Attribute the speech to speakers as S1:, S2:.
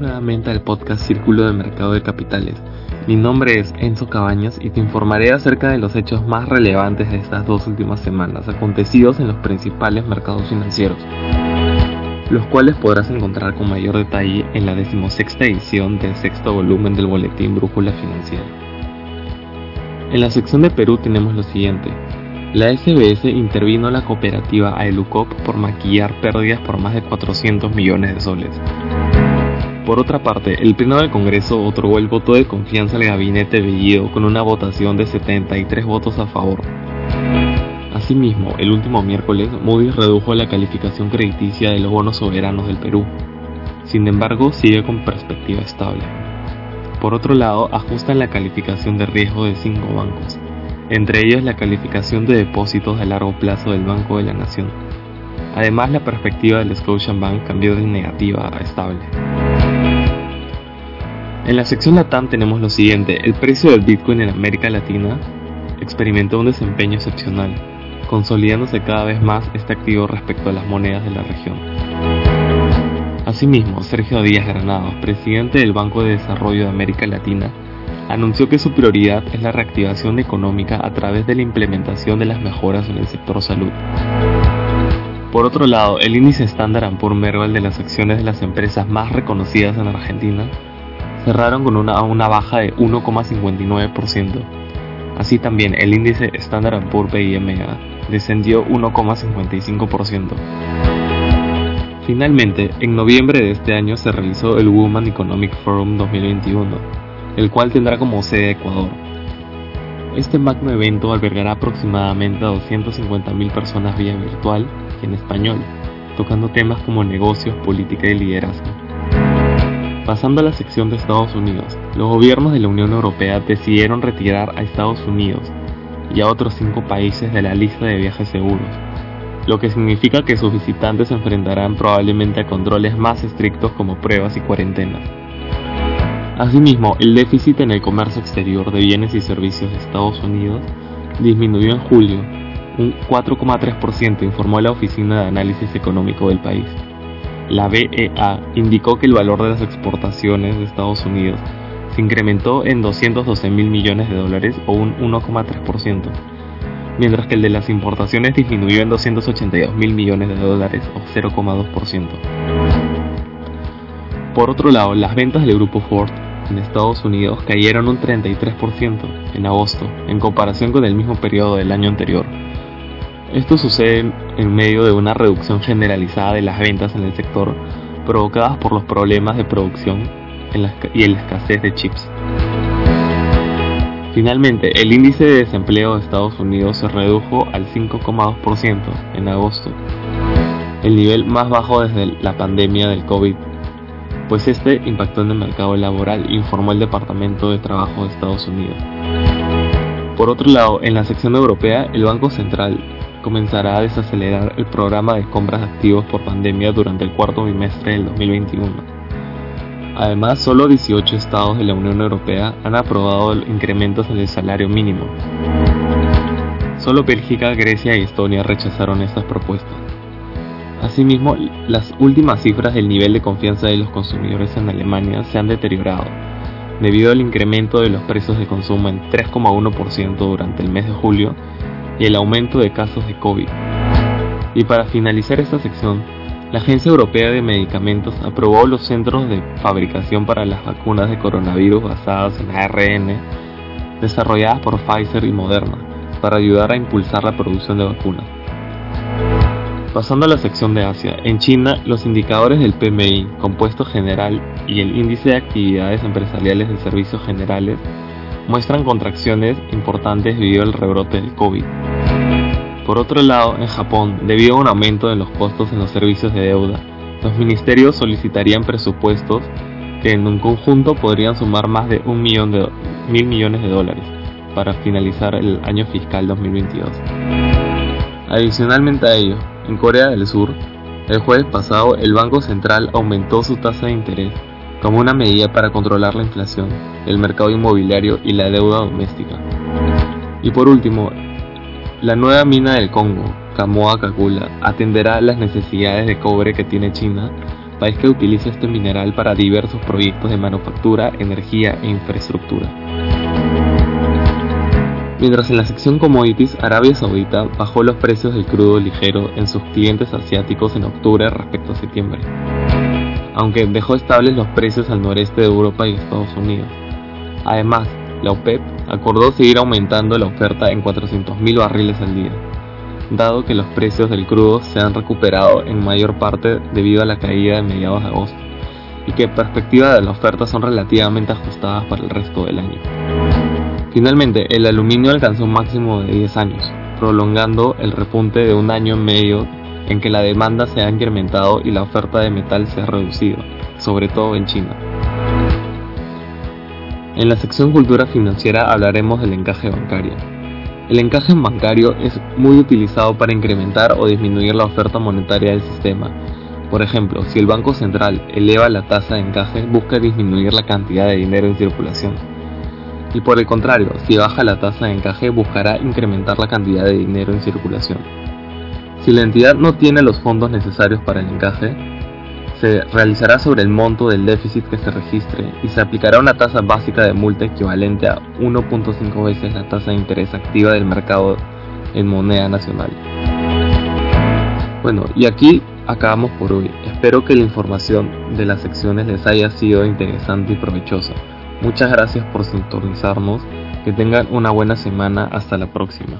S1: Nuevamente al podcast Círculo de Mercado de Capitales. Mi nombre es Enzo Cabañas y te informaré acerca de los hechos más relevantes de estas dos últimas semanas acontecidos en los principales mercados financieros, los cuales podrás encontrar con mayor detalle en la decimosexta edición del sexto volumen del boletín Brújula Financiera. En la sección de Perú tenemos lo siguiente. La SBS intervino la cooperativa Aelucop por maquillar pérdidas por más de 400 millones de soles. Por otra parte, el Pleno del Congreso otorgó el voto de confianza al gabinete Bellido con una votación de 73 votos a favor. Asimismo, el último miércoles, Moody's redujo la calificación crediticia de los bonos soberanos del Perú. Sin embargo, sigue con perspectiva estable. Por otro lado, ajustan la calificación de riesgo de cinco bancos, entre ellos la calificación de depósitos a largo plazo del Banco de la Nación. Además, la perspectiva del Scotiabank cambió de negativa a estable. En la sección Latam tenemos lo siguiente, el precio del Bitcoin en América Latina experimentó un desempeño excepcional, consolidándose cada vez más este activo respecto a las monedas de la región. Asimismo, Sergio Díaz Granados, presidente del Banco de Desarrollo de América Latina, anunció que su prioridad es la reactivación económica a través de la implementación de las mejoras en el sector salud. Por otro lado, el índice Standard Poor's Merval de las acciones de las empresas más reconocidas en Argentina cerraron con una, baja de 1,59%. Así también el índice Standard Poor's PIMA descendió 1,55%. Finalmente, en noviembre de este año se realizó el Women Economic Forum 2021 el cual tendrá como sede Ecuador. Este magno evento albergará aproximadamente a 250.000 personas vía virtual y en español, tocando temas como negocios, política y liderazgo. Pasando a la sección de Estados Unidos, los gobiernos de la Unión Europea decidieron retirar a Estados Unidos y a otros cinco países de la lista de viajes seguros, lo que significa que sus visitantes se enfrentarán probablemente a controles más estrictos como pruebas y cuarentenas. Asimismo, el déficit en el comercio exterior de bienes y servicios de Estados Unidos disminuyó en julio un 4,3%, informó la Oficina de Análisis Económico del país. La BEA indicó que el valor de las exportaciones de Estados Unidos se incrementó en 212 mil millones de dólares o un 1,3%, mientras que el de las importaciones disminuyó en 282 mil millones de dólares o 0,2%. Por otro lado, las ventas del grupo Ford en Estados Unidos cayeron un 33% en agosto en comparación con el mismo periodo del año anterior. Esto sucede en medio de una reducción generalizada de las ventas en el sector provocadas por los problemas de producción y en la escasez de chips. Finalmente, el índice de desempleo de Estados Unidos se redujo al 5,2% en agosto, el nivel más bajo desde la pandemia del COVID pues este impactó en el mercado laboral, informó el Departamento de Trabajo de Estados Unidos. Por otro lado, en la sección europea, el Banco Central comenzará a desacelerar el programa de compras activos por pandemia durante el cuarto bimestre del 2021. Además, solo 18 estados de la Unión Europea han aprobado incrementos en el salario mínimo. Solo Bélgica, Grecia y Estonia rechazaron estas propuestas. Asimismo, las últimas cifras del nivel de confianza de los consumidores en Alemania se han deteriorado, debido al incremento de los precios de consumo en 3,1% durante el mes de julio y el aumento de casos de COVID. Y para finalizar esta sección, la Agencia Europea de Medicamentos aprobó los centros de fabricación para las vacunas de coronavirus basadas en ARN desarrolladas por Pfizer y Moderna para ayudar a impulsar la producción de vacunas. Pasando a la sección de Asia, en China los indicadores del PMI, compuesto general, y el índice de actividades empresariales de servicios generales muestran contracciones importantes debido al rebrote del COVID. Por otro lado, en Japón, debido a un aumento de los costos en los servicios de deuda, los ministerios solicitarían presupuestos que en un conjunto podrían sumar más de un millón de mil millones de dólares para finalizar el año fiscal 2022. Adicionalmente a ello, en Corea del Sur, el jueves pasado el Banco Central aumentó su tasa de interés como una medida para controlar la inflación, el mercado inmobiliario y la deuda doméstica. Y por último, la nueva mina del Congo, Kamoa Kakula, atenderá las necesidades de cobre que tiene China país que utiliza este mineral para diversos proyectos de manufactura, energía e infraestructura. Mientras en la sección commodities, Arabia Saudita bajó los precios del crudo ligero en sus clientes asiáticos en octubre respecto a septiembre, aunque dejó estables los precios al noreste de Europa y Estados Unidos. Además, la OPEP acordó seguir aumentando la oferta en 400.000 barriles al día, dado que los precios del crudo se han recuperado en mayor parte debido a la caída de mediados de agosto, y que perspectivas de la oferta son relativamente ajustadas para el resto del año. Finalmente, el aluminio alcanzó un máximo de 10 años, prolongando el repunte de un año y medio en que la demanda se ha incrementado y la oferta de metal se ha reducido, sobre todo en China. En la sección Cultura Financiera hablaremos del encaje bancario. El encaje bancario es muy utilizado para incrementar o disminuir la oferta monetaria del sistema. Por ejemplo, si el Banco Central eleva la tasa de encaje, busca disminuir la cantidad de dinero en circulación y por el contrario, si baja la tasa de encaje buscará incrementar la cantidad de dinero en circulación. Si la entidad no tiene los fondos necesarios para el encaje, se realizará sobre el monto del déficit que se registre y se aplicará una tasa básica de multa equivalente a 1.5 veces la tasa de interés activa del mercado en moneda nacional. Bueno, y aquí acabamos por hoy. Espero que la información de las secciones les haya sido interesante y provechosa. Muchas gracias por sintonizarnos. Que tengan una buena semana. Hasta la próxima.